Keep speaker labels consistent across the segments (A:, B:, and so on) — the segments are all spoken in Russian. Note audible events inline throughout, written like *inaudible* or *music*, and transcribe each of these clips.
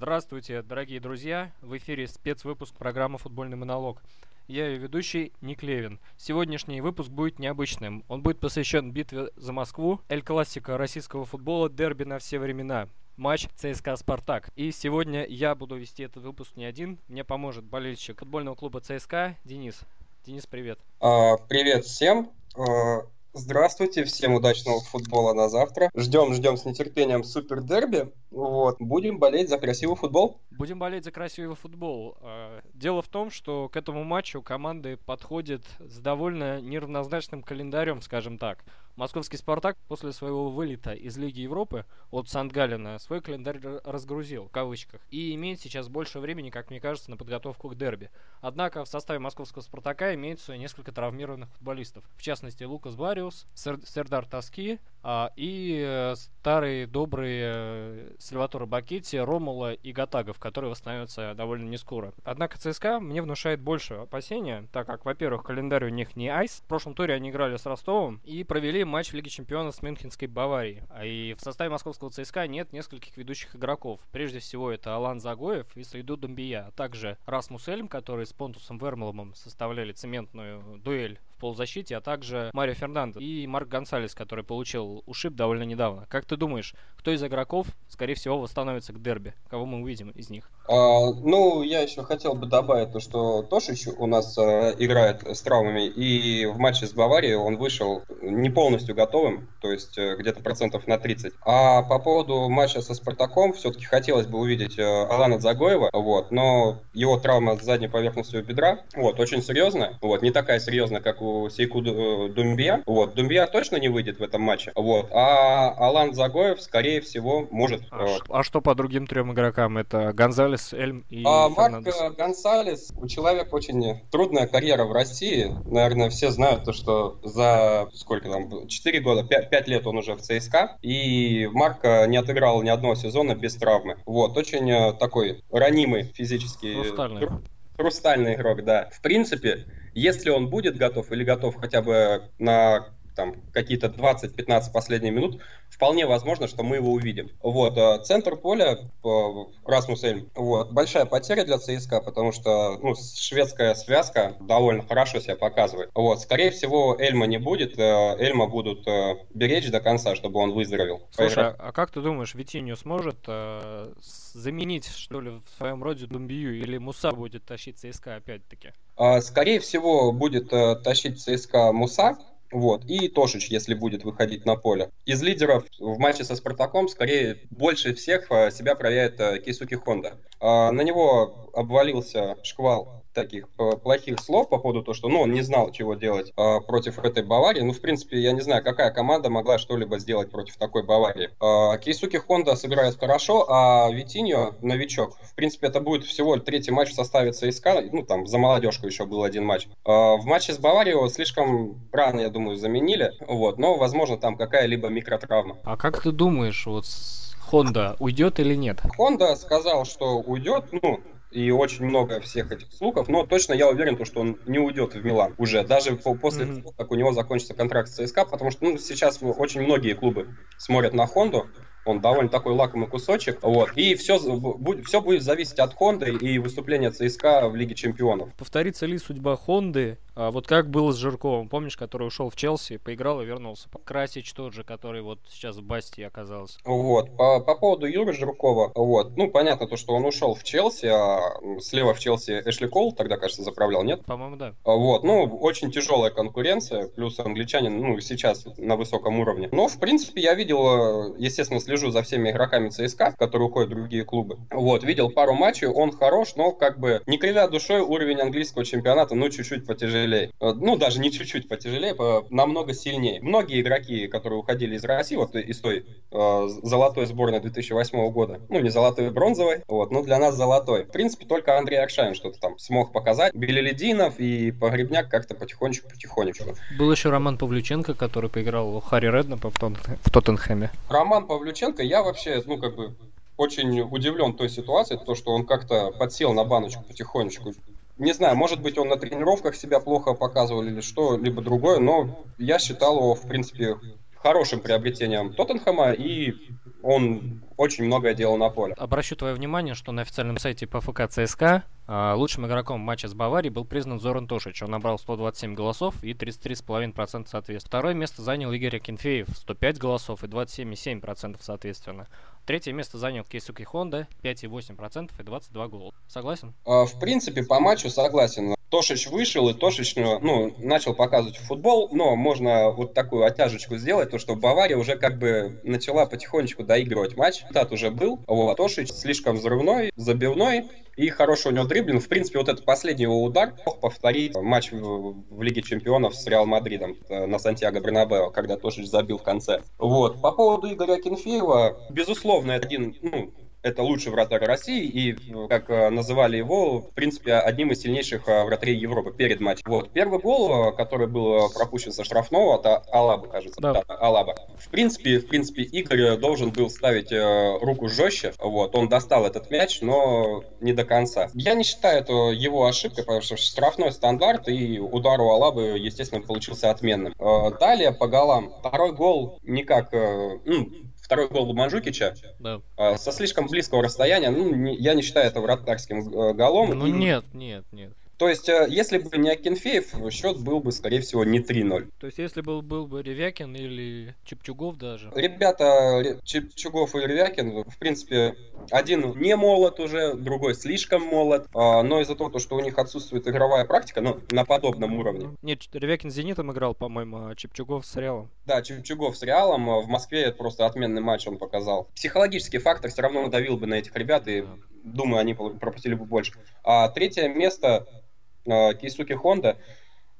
A: Здравствуйте, дорогие друзья! В эфире спецвыпуск программы «Футбольный монолог». Я ее ведущий Ник Левин. Сегодняшний выпуск будет необычным. Он будет посвящен битве за Москву, Эль Классика российского футбола, дерби на все времена матч ЦСКА «Спартак». И сегодня я буду вести этот выпуск не один. Мне поможет болельщик футбольного клуба ЦСКА Денис. Денис, привет.
B: А, привет всем. А, Здравствуйте, всем удачного футбола на завтра. Ждем, ждем с нетерпением супер дерби. Вот, будем болеть за красивый футбол.
A: Будем болеть за красивый футбол. А, дело в том, что к этому матчу команды подходят с довольно неравнозначным календарем, скажем так. Московский «Спартак» после своего вылета из Лиги Европы от Сандгалина свой календарь разгрузил, в кавычках, и имеет сейчас больше времени, как мне кажется, на подготовку к дерби. Однако в составе московского «Спартака» имеется несколько травмированных футболистов. В частности, Лукас Бариус, Сер Сердар Тоски а, и э, старые добрые э, Сальваторе Бакетти, Ромула и Гатагов, которые восстановятся довольно не скоро. Однако ЦСКА мне внушает больше опасения, так как, во-первых, календарь у них не айс. В прошлом туре они играли с Ростовом и провели матч в Лиге Чемпионов с Мюнхенской Баварией. А и в составе московского ЦСКА нет нескольких ведущих игроков. Прежде всего, это Алан Загоев и Саиду Думбия, а также Расмус Эльм, который с Понтусом Вермеломом составляли цементную дуэль полузащите, а также Марио Фернандо и Марк Гонсалес, который получил ушиб довольно недавно. Как ты думаешь, кто из игроков, скорее всего, восстановится к дерби? Кого мы увидим из них?
B: А, ну, я еще хотел бы добавить то, что Тошич у нас а, играет с травмами, и в матче с Баварией он вышел не полностью готовым, то есть а, где-то процентов на 30. А по поводу матча со Спартаком, все-таки хотелось бы увидеть а, Алана Загоева, вот, но его травма с задней поверхностью бедра, вот, очень серьезная, вот, не такая серьезная, как у Сейку э, Думбия, вот, Думбия точно не выйдет в этом матче, вот, а Алан Загоев, скорее всего, может...
A: А, э, а что по другим трем игрокам? Это Гонзалес, Эльм и
B: а, Марк Гонсалес, у человека очень трудная карьера в России. Наверное, все знают то, что за сколько там, 4 года, 5, 5 лет он уже в ЦСКА, и Марк не отыграл ни одного сезона без травмы. Вот, очень э, такой ранимый физически.
A: Хрустальный.
B: Хрустальный игрок, да. В принципе, если он будет готов или готов хотя бы на там какие-то 20-15 последних минут, вполне возможно, что мы его увидим. Вот, э, центр поля, Расмус Эльм, вот, большая потеря для ЦСКА, потому что, ну, шведская связка довольно хорошо себя показывает. Вот, скорее всего, Эльма не будет, э, Эльма будут э, беречь до конца, чтобы он выздоровел.
A: Слушай, Поиграть. а как ты думаешь, Витинью сможет э, заменить, что ли, в своем роде Думбию, или Муса будет тащить ЦСКА опять-таки?
B: А, скорее всего, будет тащить ЦСКА Муса, вот. И Тошич, если будет выходить на поле. Из лидеров в матче со Спартаком скорее больше всех э, себя проявит э, Кейсуки Хонда. А, на него обвалился шквал таких э, плохих слов по поводу того, что ну, он не знал, чего делать э, против этой Баварии. Ну, в принципе, я не знаю, какая команда могла что-либо сделать против такой Баварии. Э, Кейсуки Хонда сыграет хорошо, а Витиньо новичок. В принципе, это будет всего третий матч в составе ЦСКА. Ну, там, за молодежку еще был один матч. Э, в матче с Баварией его слишком рано, я думаю, заменили. Вот, но, возможно, там какая-либо микротравма.
A: А как ты думаешь, вот Хонда уйдет или нет?
B: Хонда сказал, что уйдет, ну, и очень много всех этих слухов, но точно я уверен, то, что он не уйдет в Милан уже, даже после mm-hmm. того, как у него закончится контракт с ЦСКА, потому что ну, сейчас очень многие клубы смотрят на Хонду, он довольно такой лакомый кусочек. Вот. И все, все будет зависеть от Хонды и выступления ЦСКА в Лиге Чемпионов.
A: Повторится ли судьба Хонды? А вот как было с Жирковым, помнишь, который ушел в Челси, поиграл и вернулся. Красич тот же, который вот сейчас в Басти оказался.
B: Вот. По, по поводу Юры Жиркова, вот. Ну, понятно то, что он ушел в Челси, а слева в Челси Эшли Кол тогда, кажется, заправлял, нет?
A: По-моему, да.
B: Вот. Ну, очень тяжелая конкуренция, плюс англичанин, ну, сейчас на высоком уровне. Но, в принципе, я видел, естественно, слежу слежу за всеми игроками ЦСКА, которые уходят в другие клубы. Вот, видел пару матчей, он хорош, но как бы не кривя душой уровень английского чемпионата, ну, чуть-чуть потяжелее. Э, ну, даже не чуть-чуть потяжелее, намного сильнее. Многие игроки, которые уходили из России, вот из той э, золотой сборной 2008 года, ну, не золотой, а бронзовой, вот, но для нас золотой. В принципе, только Андрей Аршавин что-то там смог показать. Билялетдинов и Погребняк как-то потихонечку-потихонечку.
A: Был еще Роман Павлюченко, который поиграл у Харри Реднаппа в Тоттенхэме.
B: Роман Павлюченко я вообще, ну, как бы, очень удивлен той ситуацией, то, что он как-то подсел на баночку потихонечку. Не знаю, может быть, он на тренировках себя плохо показывал или что-либо другое, но я считал его, в принципе, хорошим приобретением Тоттенхэма и он очень многое делал на поле.
A: Обращу твое внимание, что на официальном сайте ПФК ЦСКА а, лучшим игроком матча с Баварией был признан Зоран Тошич. Он набрал 127 голосов и 33,5% соответственно. Второе место занял Игорь Акинфеев, 105 голосов и 27,7% соответственно. Третье место занял Кейсуки Хонда, 5,8% и 22 гола. Согласен?
B: А, в принципе, по матчу согласен. Тошич вышел, и Тошич ну, начал показывать футбол, но можно вот такую оттяжечку сделать, то что Бавария уже как бы начала потихонечку доигрывать матч. Тат уже был, вот, Тошич слишком взрывной, забивной, и хороший у него дриблинг. В принципе, вот этот последний его удар мог повторить матч в, в Лиге Чемпионов с Реал Мадридом э, на Сантьяго Бернабео, когда Тошич забил в конце. Вот. По поводу Игоря Кенфеева, безусловно, это один, ну, это лучший вратарь России, и, как э, называли его, в принципе, одним из сильнейших э, вратарей Европы перед матчем. Вот. Первый гол, э, который был пропущен со штрафного, это Алаба, кажется. Да. да Алаба. В принципе, в принципе, Игорь должен был ставить руку жестче. Вот. Он достал этот мяч, но не до конца. Я не считаю это его ошибкой, потому что штрафной стандарт, и удар у Алабы, естественно, получился отменным. Далее по голам. Второй гол никак, ну, второй гол Манжукича да. А, со слишком близкого расстояния, ну, не, я не считаю это вратарским э, голом.
A: Ну и... нет, нет, нет.
B: То есть, э, если бы не Акинфеев, счет был бы, скорее всего, не 3-0.
A: То есть, если был, был бы Ревякин или Чепчугов даже?
B: Ребята, Чепчугов и Ревякин, в принципе, один не молод уже, другой слишком молод, а, но из-за того, что у них отсутствует игровая практика, ну, на подобном уровне.
A: Нет, Ревякин с Зенитом играл, по-моему, а Чепчугов с Реалом.
B: Да, Чепчугов с Реалом, а в Москве это просто отменный матч он показал. Психологический фактор все равно давил бы на этих ребят, и думаю, они пропустили бы больше. А третье место Кейсуки Хонда.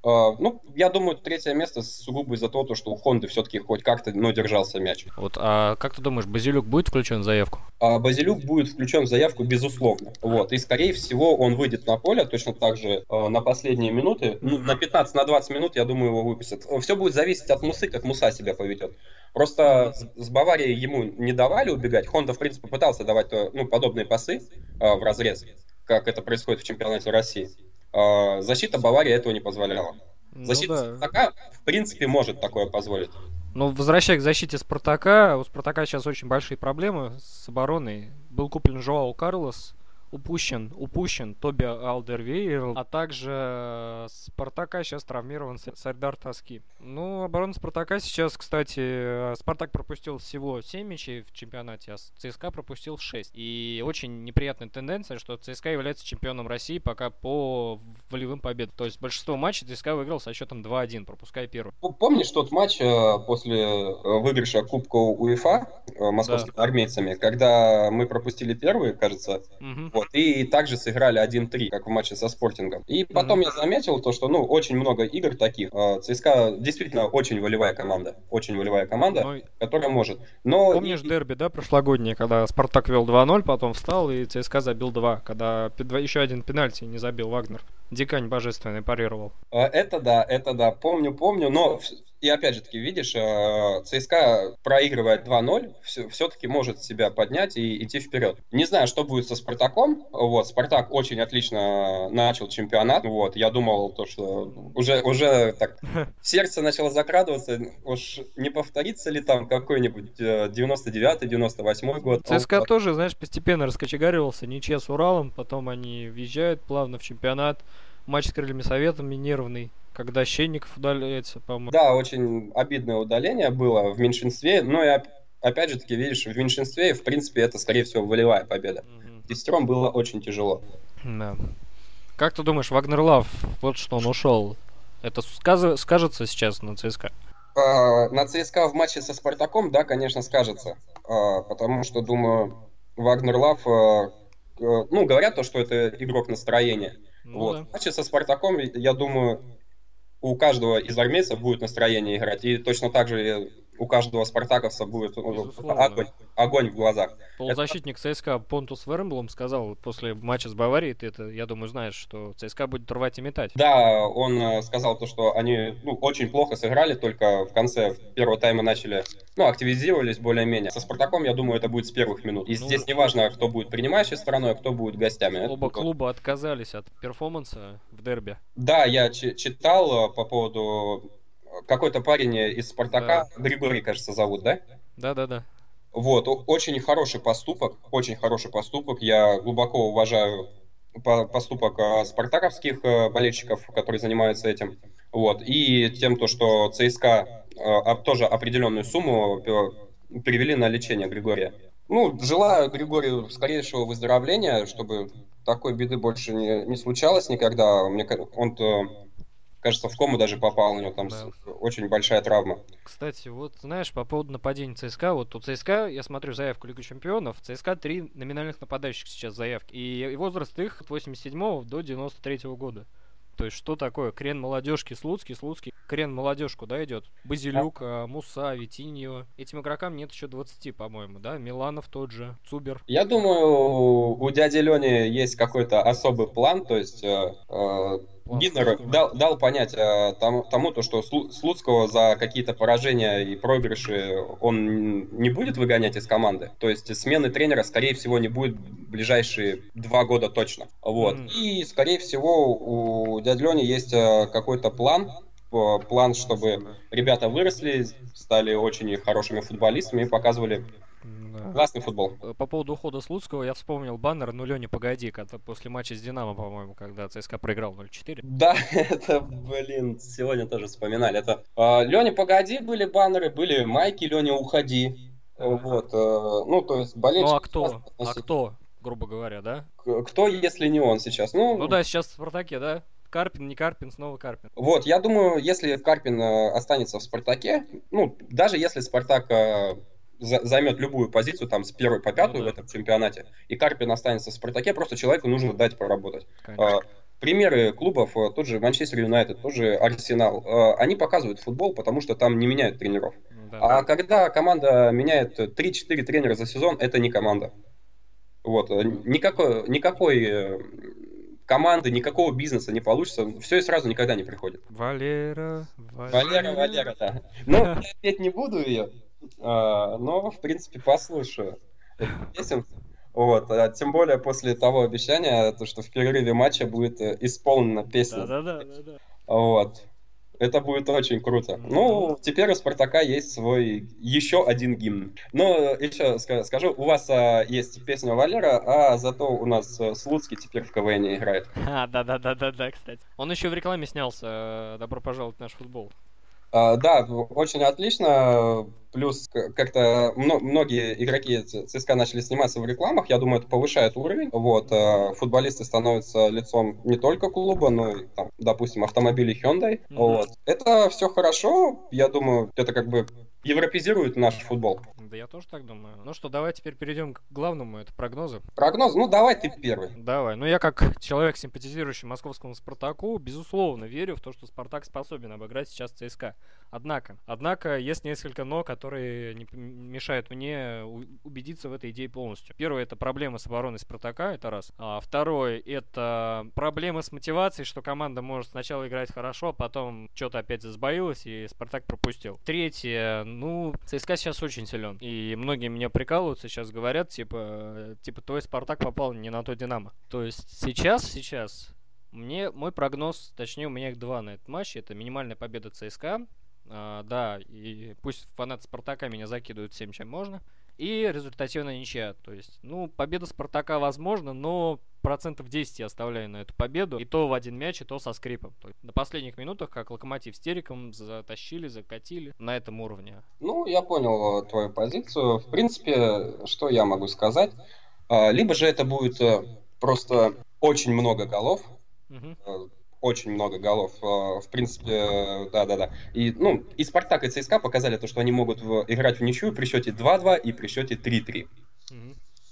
B: Uh, ну, я думаю, третье место сугубо из-за того, что у Хонды все-таки хоть как-то, но держался мяч.
A: Вот, а как ты думаешь, Базилюк будет включен в заявку?
B: Uh, Базилюк будет включен в заявку, безусловно. Вот, и, скорее всего, он выйдет на поле точно так же uh, на последние минуты. Ну, на 15-20 на 20 минут, я думаю, его выпустят. Все будет зависеть от Мусы, как Муса себя поведет. Просто с, Баварией ему не давали убегать. Хонда, в принципе, пытался давать ну, подобные пасы в разрез, как это происходит в чемпионате России. А, защита Баварии этого не позволяла. Ну, защита да. Спартака, в принципе, может такое позволить.
A: Ну, возвращаясь к защите Спартака, у Спартака сейчас очень большие проблемы с обороной. Был куплен Жоау Карлос, упущен, упущен Тоби Алдервейер, а также э, Спартака сейчас травмирован Сардар Тоски. Ну, оборона Спартака сейчас, кстати, э, Спартак пропустил всего 7 мячей в чемпионате, а ЦСКА пропустил 6. И очень неприятная тенденция, что ЦСКА является чемпионом России пока по волевым победам. То есть большинство матчей ЦСКА выиграл со счетом 2-1, пропуская первый.
B: Помнишь тот матч э, после выигрыша Кубка УЕФА московскими да. армейцами, когда мы пропустили первый, кажется, угу. Вот, и также сыграли 1-3, как в матче со Спортингом. И потом mm-hmm. я заметил то, что, ну, очень много игр таких. А, ЦСКА действительно очень волевая команда. Очень волевая команда. Ну которая может. Но...
A: Помнишь и... дерби, да, прошлогоднее, когда Спартак вел 2-0, потом встал, и ЦСКА забил 2, когда еще один пенальти не забил Вагнер. Дикань божественный парировал.
B: А, это да, это да, помню, помню, но и опять же таки, видишь, э, ЦСКА проигрывает 2-0, все-таки может себя поднять и идти вперед. Не знаю, что будет со Спартаком. Вот, Спартак очень отлично начал чемпионат. Вот, я думал, то, что уже, уже так *laughs* сердце начало закрадываться. Уж не повторится ли там какой-нибудь 99-98 э, год.
A: ЦСКА вот. тоже, знаешь, постепенно раскочегаривался. Ничья с Уралом, потом они въезжают плавно в чемпионат. Матч с крыльями советом нервный когда Щенников удаляется, по-моему.
B: Да, очень обидное удаление было в меньшинстве, но и опять же таки, видишь, в меньшинстве, в принципе, это, скорее всего, волевая победа. Угу. Десятером было очень тяжело.
A: Да. Как ты думаешь, Вагнер Лав, вот что он ушел, это сказ... скажется сейчас на ЦСКА?
B: А, на ЦСКА в матче со Спартаком, да, конечно, скажется. А, потому что, думаю, Вагнер Лав, а, ну, говорят то, что это игрок настроения. Ну, вот. Да. Матче со Спартаком, я думаю, у каждого из армейцев будет настроение играть. И точно так же у каждого спартаковца будет огонь, огонь в глазах.
A: Полузащитник это... ЦСКА Понтус Вермблом сказал после матча с Баварией, ты это, я думаю, знаешь, что ЦСКА будет рвать и метать.
B: Да, он э, сказал то, что они ну, очень плохо сыграли, только в конце первого тайма начали, ну, активизировались более-менее. Со Спартаком, я думаю, это будет с первых минут. И ну, здесь не важно, кто будет принимающей стороной, а кто будет гостями.
A: Оба это клуба отказались от перформанса в дерби.
B: Да, я читал э, по поводу какой-то парень из Спартака, да. Григорий, кажется, зовут, да?
A: Да-да-да.
B: Вот, очень хороший поступок, очень хороший поступок. Я глубоко уважаю поступок а, спартаковских э, болельщиков, которые занимаются этим. Вот. И тем, то, что ЦСКА а, тоже определенную сумму э, перевели на лечение Григория. Ну, желаю Григорию скорейшего выздоровления, чтобы такой беды больше не, не случалось никогда. Мне, он кажется, в кому даже попал, у него там да. очень большая травма.
A: Кстати, вот знаешь, по поводу нападения ЦСКА, вот у ЦСКА, я смотрю заявку Лиги Чемпионов, ЦСКА три номинальных нападающих сейчас заявки, и возраст их от 87 до 93 года. То есть что такое? Крен молодежки Слуцкий, Слуцкий, крен молодежь куда идет? Базилюк, а. Муса, Витиньо. Этим игрокам нет еще 20, по-моему, да? Миланов тот же, Цубер.
B: Я думаю, у дяди Лени есть какой-то особый план, то есть э, э Гиннер дал, дал понять э, тому, тому, то, что Слуцкого за какие-то поражения и проигрыши он не будет выгонять из команды. То есть смены тренера, скорее всего, не будет в ближайшие два года точно. Вот. Mm. И, скорее всего, у дяди Лени есть э, какой-то план, план, чтобы ребята выросли, стали очень хорошими футболистами и показывали. Классный футбол.
A: Э, по поводу ухода Слуцкого я вспомнил баннер «Ну, Леня, погоди», когда после матча с «Динамо», по-моему, когда ЦСКА проиграл 0-4.
B: Да, *laughs* это, блин, сегодня тоже вспоминали. Это э, «Леня, погоди» были баннеры, были майки «Леня, уходи». Вот, э, ну, то есть болельщики...
A: Ну, а кто? А кто, грубо говоря, да?
B: Кто, если не он сейчас?
A: Ну, ну да, сейчас в «Спартаке», да? Карпин, не Карпин, снова Карпин.
B: Вот, я думаю, если Карпин э, останется в Спартаке, ну, даже если Спартак займет любую позицию, там, с первой по пятую ну, да. в этом чемпионате, и Карпин останется в Спартаке, просто человеку нужно дать поработать. Конечно. А, примеры клубов, э, тот же Манчестер Юнайтед, тот же Арсенал, э, они показывают футбол, потому что там не меняют тренеров. Да, а да. когда команда меняет 3-4 тренера за сезон, это не команда. Вот, э, никакой, никакой команды, никакого бизнеса не получится, все и сразу никогда не приходит.
A: Валера,
B: Валера. Валера, Валера, да. Но я *laughs* петь не буду ее, но, в принципе, послушаю песен. Вот, а тем более после того обещания, то, что в перерыве матча будет э, исполнена песня. Да-да-да. Вот. Это будет очень круто. Mm-hmm. Ну, теперь у Спартака есть свой еще один гимн. Но еще скажу, у вас а, есть песня Валера, а зато у нас а, Слуцкий теперь в КВН играет. *laughs*
A: А, да-да-да-да-да, кстати. Он еще в рекламе снялся. Добро пожаловать в наш футбол.
B: А, да, очень отлично. Плюс как-то многие игроки ЦСКА начали сниматься в рекламах. Я думаю, это повышает уровень. Вот, а, футболисты становятся лицом не только клуба, но и, там, допустим, автомобилей Hyundai. Mm-hmm. Вот. Это все хорошо. Я думаю, это как бы европезирует наш футбол.
A: Да я тоже так думаю. Ну что, давай теперь перейдем к главному, это прогнозы.
B: Прогнозы? Ну давай ты первый.
A: Давай. Ну я как человек, симпатизирующий московскому Спартаку, безусловно верю в то, что Спартак способен обыграть сейчас ЦСКА. Однако, однако есть несколько но, которые не мешают мне убедиться в этой идее полностью. Первое это проблема с обороной Спартака, это раз. А второе это проблемы с мотивацией, что команда может сначала играть хорошо, а потом что-то опять засбоилось и Спартак пропустил. Третье, ну, ЦСКА сейчас очень силен. И многие меня прикалываются, сейчас говорят, типа, типа, твой Спартак попал не на то Динамо. То есть сейчас, сейчас мне мой прогноз, точнее у меня их два на этот матч, это минимальная победа ЦСКА, а, да, и пусть фанаты Спартака меня закидывают всем, чем можно, и результативная ничья, то есть, ну, победа Спартака возможно, но процентов 10 я оставляю на эту победу. И то в один мяч, и то со скрипом. То есть на последних минутах, как Локомотив с Териком, затащили, закатили на этом уровне.
B: Ну, я понял э, твою позицию. В принципе, что я могу сказать? А, либо же это будет э, просто очень много голов, угу очень много голов. В принципе, да-да-да. И, ну, и Спартак, и ЦСКА показали то, что они могут играть в ничью при счете 2-2 и при счете 3-3. Угу.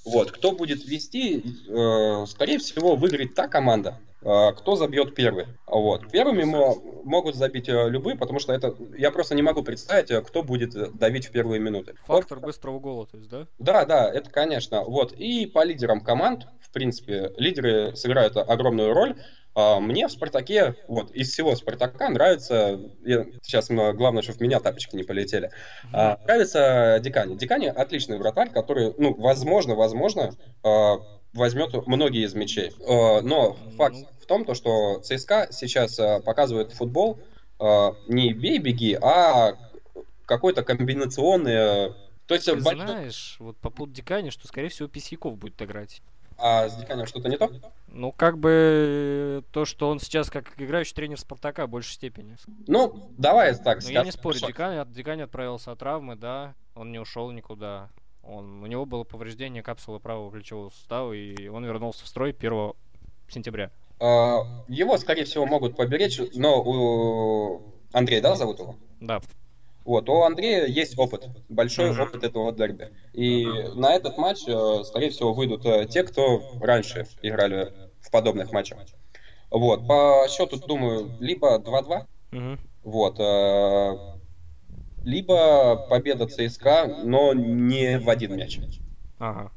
B: Вот, кто будет вести, э, скорее всего, выиграет та команда, э, кто забьет первый. Вот. Первыми мо- могут забить э, любые, потому что это я просто не могу представить, э, кто будет э, давить в первые минуты.
A: Фактор вот. быстрого гола, то есть, да?
B: Да, да, это конечно. Вот. И по лидерам команд, в принципе, лидеры сыграют огромную роль. А, мне в «Спартаке», вот, из всего «Спартака» нравится, я, сейчас главное, чтобы в меня тапочки не полетели, а, нравится Дикани. Дикани отличный вратарь, который, ну, возможно, возможно, а, возьмет многие из мячей. А, но факт в том, то, что ЦСКА сейчас а, показывает футбол а, не бей-беги, а какой-то комбинационный
A: То есть, Ты большой... знаешь, вот по поводу Дикани, что, скорее всего, Писяков будет играть.
B: А с Диканем что-то не то?
A: Ну, как бы то, что он сейчас как играющий тренер Спартака в большей степени.
B: Ну, давай так
A: скажем. Я не спорю, Дикань, Дикань отправился от травмы, да, он не ушел никуда. Он, у него было повреждение капсулы правого плечевого сустава, и он вернулся в строй 1 сентября.
B: А, его, скорее всего, могут поберечь, но у Андрея, да, зовут его?
A: Да.
B: Вот, у Андрея есть опыт, большой uh-huh. опыт этого дерби. И uh-huh. на этот матч, э, скорее всего, выйдут э, те, кто раньше играли в подобных матчах. Вот, по счету, думаю, либо 2-2, uh-huh. вот, э, либо победа ЦСКА, но не в один мяч.
A: Ага.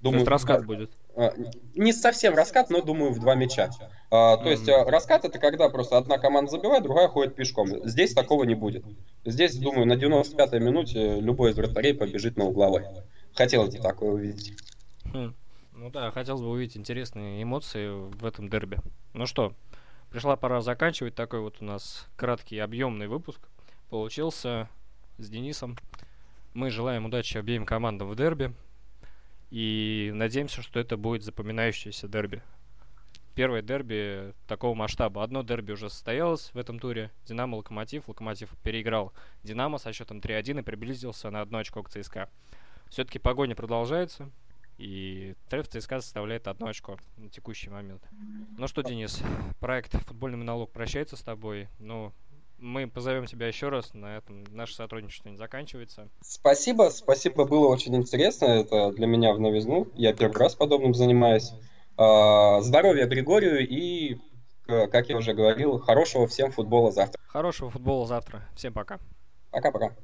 A: Думаю, То есть раскат будет.
B: А, не совсем раскат, но думаю в два мяча. А, то есть а, раскат это когда просто одна команда забивает, другая ходит пешком. Здесь такого не будет. Здесь, думаю, на 95-й минуте любой из вратарей побежит на угловой. Хотелось бы такое увидеть.
A: Хм. Ну да, хотелось бы увидеть интересные эмоции в этом дерби. Ну что, пришла пора заканчивать такой вот у нас краткий объемный выпуск. Получился с Денисом. Мы желаем удачи обеим командам в дерби. И надеемся, что это будет запоминающееся дерби. Первое дерби такого масштаба. Одно дерби уже состоялось в этом туре. Динамо Локомотив. Локомотив переиграл Динамо со счетом 3-1 и приблизился на одно очко к ЦСКА. Все-таки погоня продолжается. И треф ЦСКА составляет одно очко на текущий момент. Ну что, Денис, проект «Футбольный монолог» прощается с тобой. Ну, мы позовем тебя еще раз, на этом наше сотрудничество не заканчивается.
B: Спасибо, спасибо, было очень интересно, это для меня в новизну, я первый раз подобным занимаюсь. А, здоровья Григорию и, как я уже говорил, хорошего всем футбола завтра.
A: Хорошего футбола завтра. Всем пока.
B: Пока-пока.